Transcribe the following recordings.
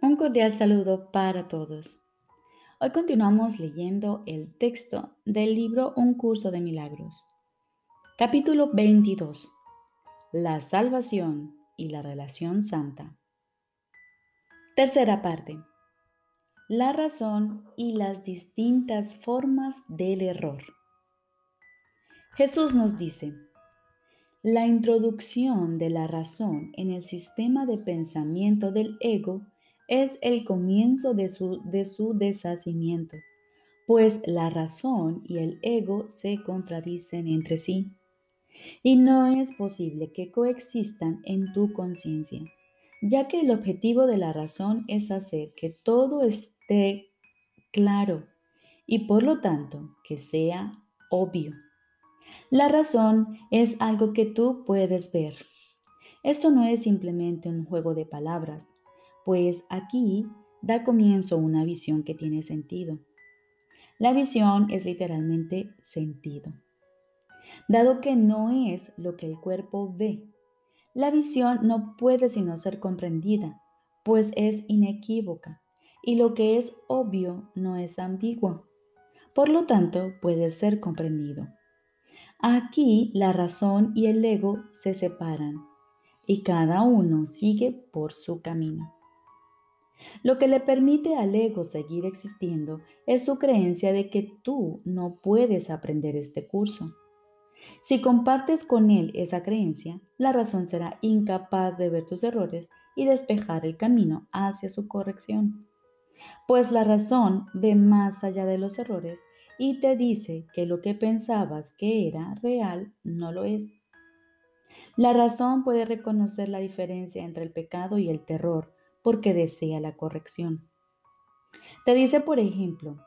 Un cordial saludo para todos. Hoy continuamos leyendo el texto del libro Un curso de milagros. Capítulo 22. La salvación y la relación santa. Tercera parte. La razón y las distintas formas del error. Jesús nos dice, la introducción de la razón en el sistema de pensamiento del ego es el comienzo de su, de su deshacimiento, pues la razón y el ego se contradicen entre sí. Y no es posible que coexistan en tu conciencia, ya que el objetivo de la razón es hacer que todo esté claro y por lo tanto que sea obvio. La razón es algo que tú puedes ver. Esto no es simplemente un juego de palabras, pues aquí da comienzo una visión que tiene sentido. La visión es literalmente sentido. Dado que no es lo que el cuerpo ve, la visión no puede sino ser comprendida, pues es inequívoca, y lo que es obvio no es ambiguo. Por lo tanto, puede ser comprendido. Aquí la razón y el ego se separan, y cada uno sigue por su camino. Lo que le permite al ego seguir existiendo es su creencia de que tú no puedes aprender este curso. Si compartes con él esa creencia, la razón será incapaz de ver tus errores y despejar el camino hacia su corrección. Pues la razón ve más allá de los errores y te dice que lo que pensabas que era real no lo es. La razón puede reconocer la diferencia entre el pecado y el terror porque desea la corrección. Te dice, por ejemplo,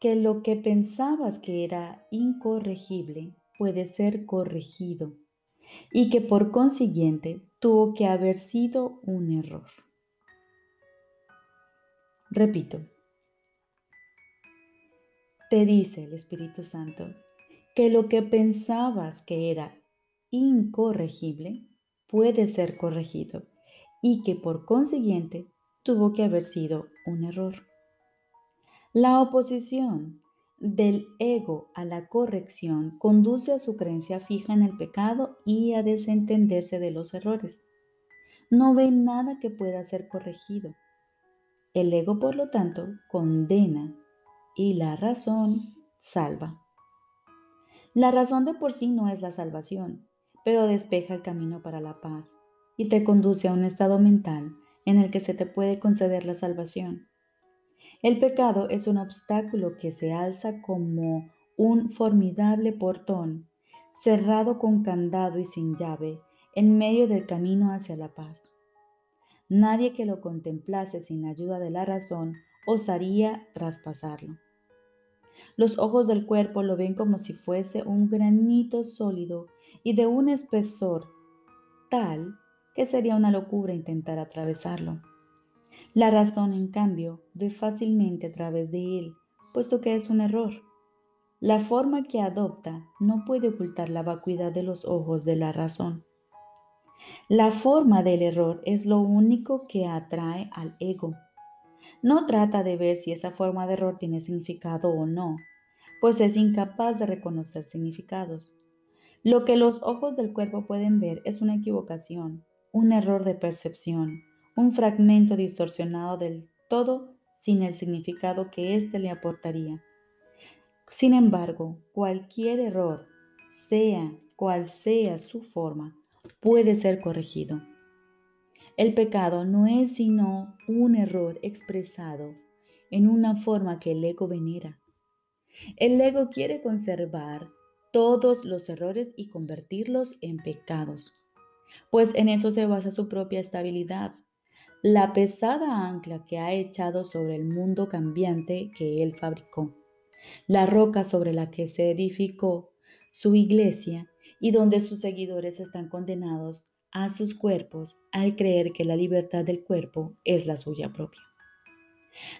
que lo que pensabas que era incorregible puede ser corregido y que por consiguiente tuvo que haber sido un error. Repito, te dice el Espíritu Santo que lo que pensabas que era incorregible puede ser corregido y que por consiguiente tuvo que haber sido un error. La oposición del ego a la corrección conduce a su creencia fija en el pecado y a desentenderse de los errores. No ve nada que pueda ser corregido. El ego, por lo tanto, condena y la razón salva. La razón de por sí no es la salvación, pero despeja el camino para la paz y te conduce a un estado mental en el que se te puede conceder la salvación. El pecado es un obstáculo que se alza como un formidable portón, cerrado con candado y sin llave, en medio del camino hacia la paz. Nadie que lo contemplase sin la ayuda de la razón osaría traspasarlo. Los ojos del cuerpo lo ven como si fuese un granito sólido y de un espesor tal que sería una locura intentar atravesarlo. La razón, en cambio, ve fácilmente a través de él, puesto que es un error. La forma que adopta no puede ocultar la vacuidad de los ojos de la razón. La forma del error es lo único que atrae al ego. No trata de ver si esa forma de error tiene significado o no, pues es incapaz de reconocer significados. Lo que los ojos del cuerpo pueden ver es una equivocación, un error de percepción, un fragmento distorsionado del todo sin el significado que éste le aportaría. Sin embargo, cualquier error, sea cual sea su forma, puede ser corregido. El pecado no es sino un error expresado en una forma que el ego venera. El ego quiere conservar todos los errores y convertirlos en pecados pues en eso se basa su propia estabilidad, la pesada ancla que ha echado sobre el mundo cambiante que él fabricó, la roca sobre la que se edificó su iglesia y donde sus seguidores están condenados a sus cuerpos al creer que la libertad del cuerpo es la suya propia.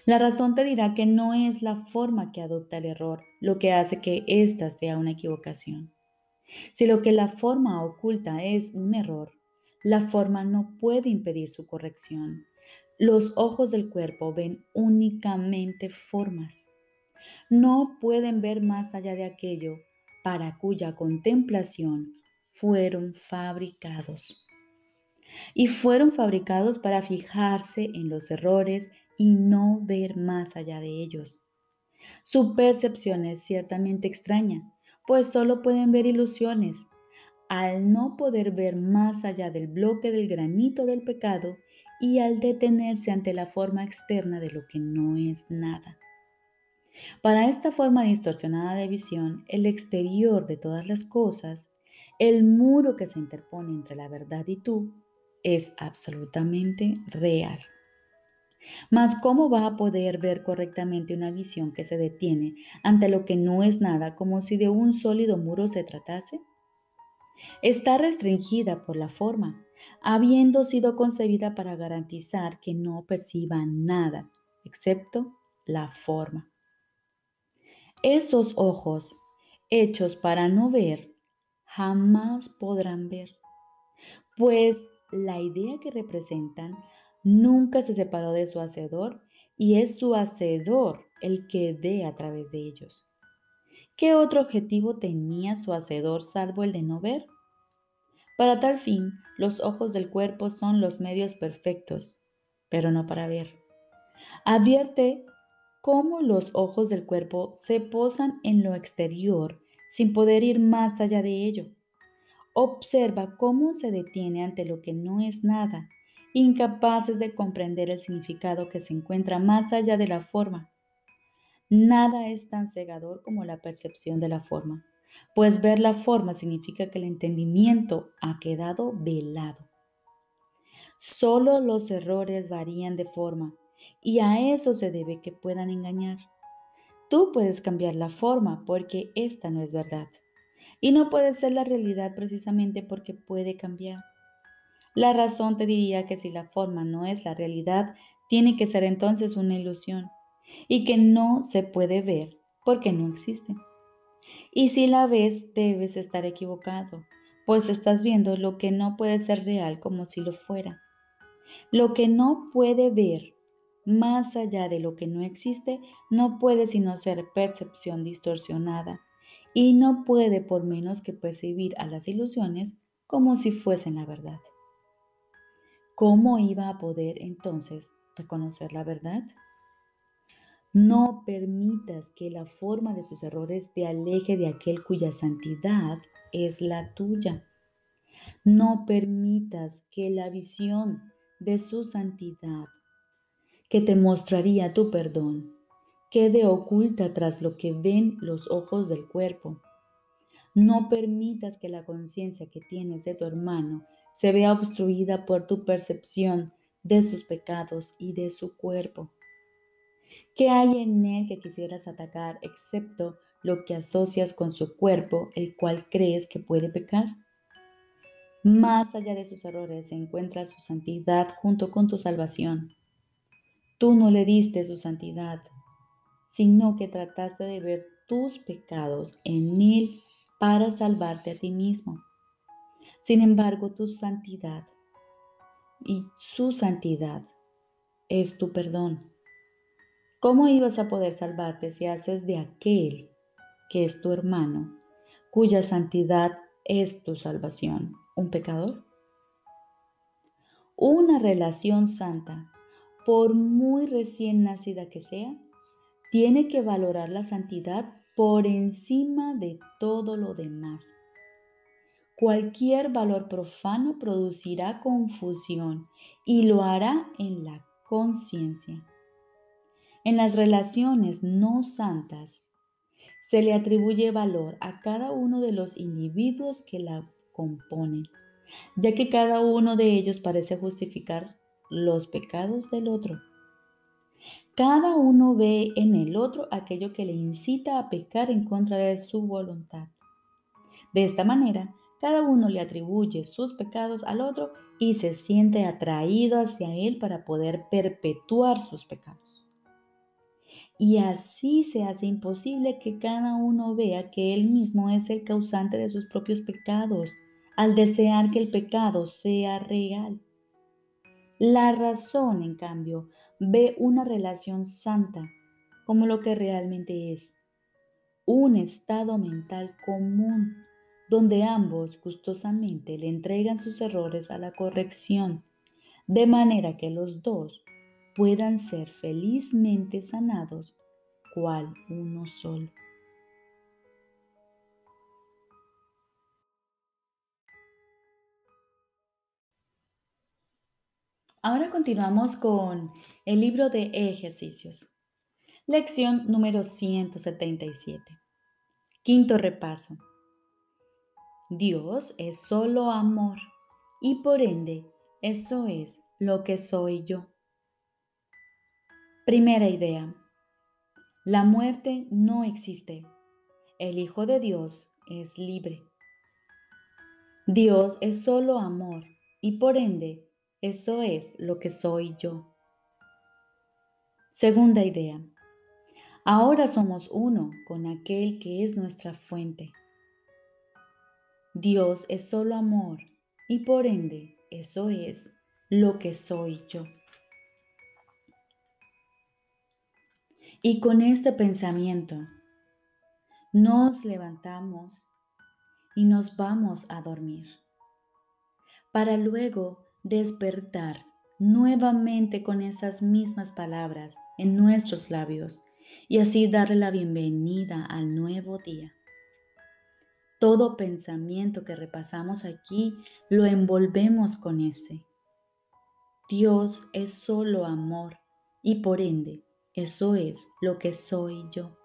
La razón te dirá que no es la forma que adopta el error lo que hace que ésta sea una equivocación. Si lo que la forma oculta es un error, la forma no puede impedir su corrección, Los ojos del cuerpo ven únicamente formas. No pueden ver más allá de aquello para cuya contemplación fueron fabricados. Y fueron fabricados para fijarse en los errores y no ver más allá de ellos. Su percepción es ciertamente extraña, pues solo pueden ver ilusiones. Al no poder ver más allá del bloque del granito del pecado, y al detenerse ante la forma externa de lo que no es nada. Para esta forma distorsionada de visión, el exterior de todas las cosas, el muro que se interpone entre la verdad y tú, es absolutamente real. Mas ¿cómo va a poder ver correctamente una visión que se detiene ante lo que no es nada como si de un sólido muro se tratase? Está restringida por la forma, habiendo sido concebida para garantizar que no perciba nada, excepto la forma. Esos ojos, hechos para no ver, jamás podrán ver, pues la idea que representan nunca se separó de su hacedor y es su hacedor el que ve a través de ellos. ¿Qué otro objetivo tenía su hacedor salvo el de no ver? Para tal fin, los ojos del cuerpo son los medios perfectos, pero no para ver. Advierte cómo los ojos del cuerpo se posan en lo exterior sin poder ir más allá de ello. Observa cómo se detiene ante lo que no es nada, incapaces de comprender el significado que se encuentra más allá de la forma. Nada es tan cegador como la percepción de la forma pues ver la forma significa que el entendimiento ha quedado velado. Solo los errores varían de forma y a eso se debe que puedan engañar. Tú puedes cambiar la forma porque esta no es verdad y no puede ser la realidad precisamente porque puede cambiar. La razón te diría que si la forma no es la realidad, tiene que ser entonces una ilusión y que no se puede ver porque no existe. Y si la ves, debes estar equivocado, pues estás viendo lo que no puede ser real como si lo fuera. Lo que no puede ver más allá de lo que no existe no puede sino ser percepción distorsionada y no puede por menos que percibir a las ilusiones como si fuesen la verdad. ¿Cómo iba a poder entonces reconocer la verdad? No permitas que la forma de sus errores te aleje de aquel cuya santidad es la tuya. No permitas que la visión de su santidad, que te mostraría tu perdón, quede oculta tras lo que ven los ojos del cuerpo. No permitas que la conciencia que tienes de tu hermano se vea obstruida por tu percepción de sus pecados y de su cuerpo. ¿Qué hay en él que quisieras atacar excepto lo que asocias con su cuerpo, el cual crees que puede pecar? Más allá de sus errores se encuentra su santidad junto con tu salvación. Tú no le diste su santidad, sino que trataste de ver tus pecados en él para salvarte a ti mismo. Sin embargo, tu santidad y su santidad es tu perdón. ¿Cómo ibas a poder salvarte si haces de aquel que es tu hermano, cuya santidad es tu salvación, un pecador? Una relación santa, por muy recién nacida que sea, tiene que valorar la santidad por encima de todo lo demás. Cualquier valor profano producirá confusión y lo hará en la conciencia. En las relaciones no santas se le atribuye valor a cada uno de los individuos que la componen, ya que cada uno de ellos parece justificar los pecados del otro. Cada uno ve en el otro aquello que le incita a pecar en contra de su voluntad. De esta manera, cada uno le atribuye sus pecados al otro y se siente atraído hacia él para poder perpetuar sus pecados y así se hace imposible que cada uno vea que él mismo es el causante de sus propios pecados, al desear que el pecado sea real. La razón, en cambio, ve una relación santa como lo que realmente es, un estado mental común donde ambos gustosamente le entregan sus errores a la corrección, de manera que los dos puedan ser felizmente sanados cual uno solo. Ahora continuamos con el libro de ejercicios. Lección número 177. Quinto repaso. Dios es solo amor y por ende eso es lo que soy yo. Primera idea. La muerte no existe. El Hijo de Dios es libre. Dios es solo amor y por ende eso es lo que soy yo. Segunda idea. Ahora somos uno con aquel que es nuestra fuente. Dios es solo amor y por ende eso es lo que soy yo. Y con este pensamiento nos levantamos y nos vamos a dormir para luego despertar nuevamente con esas mismas palabras en nuestros labios y así darle la bienvenida al nuevo día. Todo pensamiento que repasamos aquí lo envolvemos con ese. Dios es solo amor y por ende eso es lo que soy yo.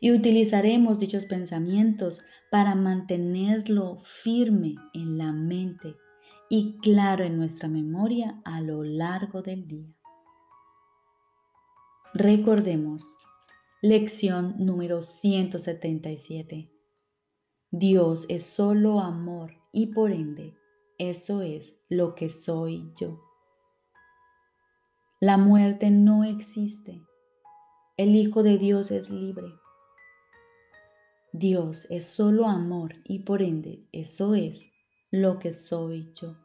Y utilizaremos dichos pensamientos para mantenerlo firme en la mente y claro en nuestra memoria a lo largo del día. Recordemos, lección número 177. Dios es solo amor y por ende eso es lo que soy yo. La muerte no existe. El Hijo de Dios es libre. Dios es solo amor y por ende eso es lo que soy yo.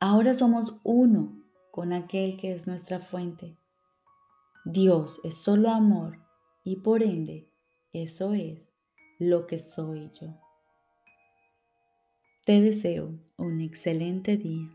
Ahora somos uno con aquel que es nuestra fuente. Dios es solo amor y por ende eso es lo que soy yo. Te deseo un excelente día.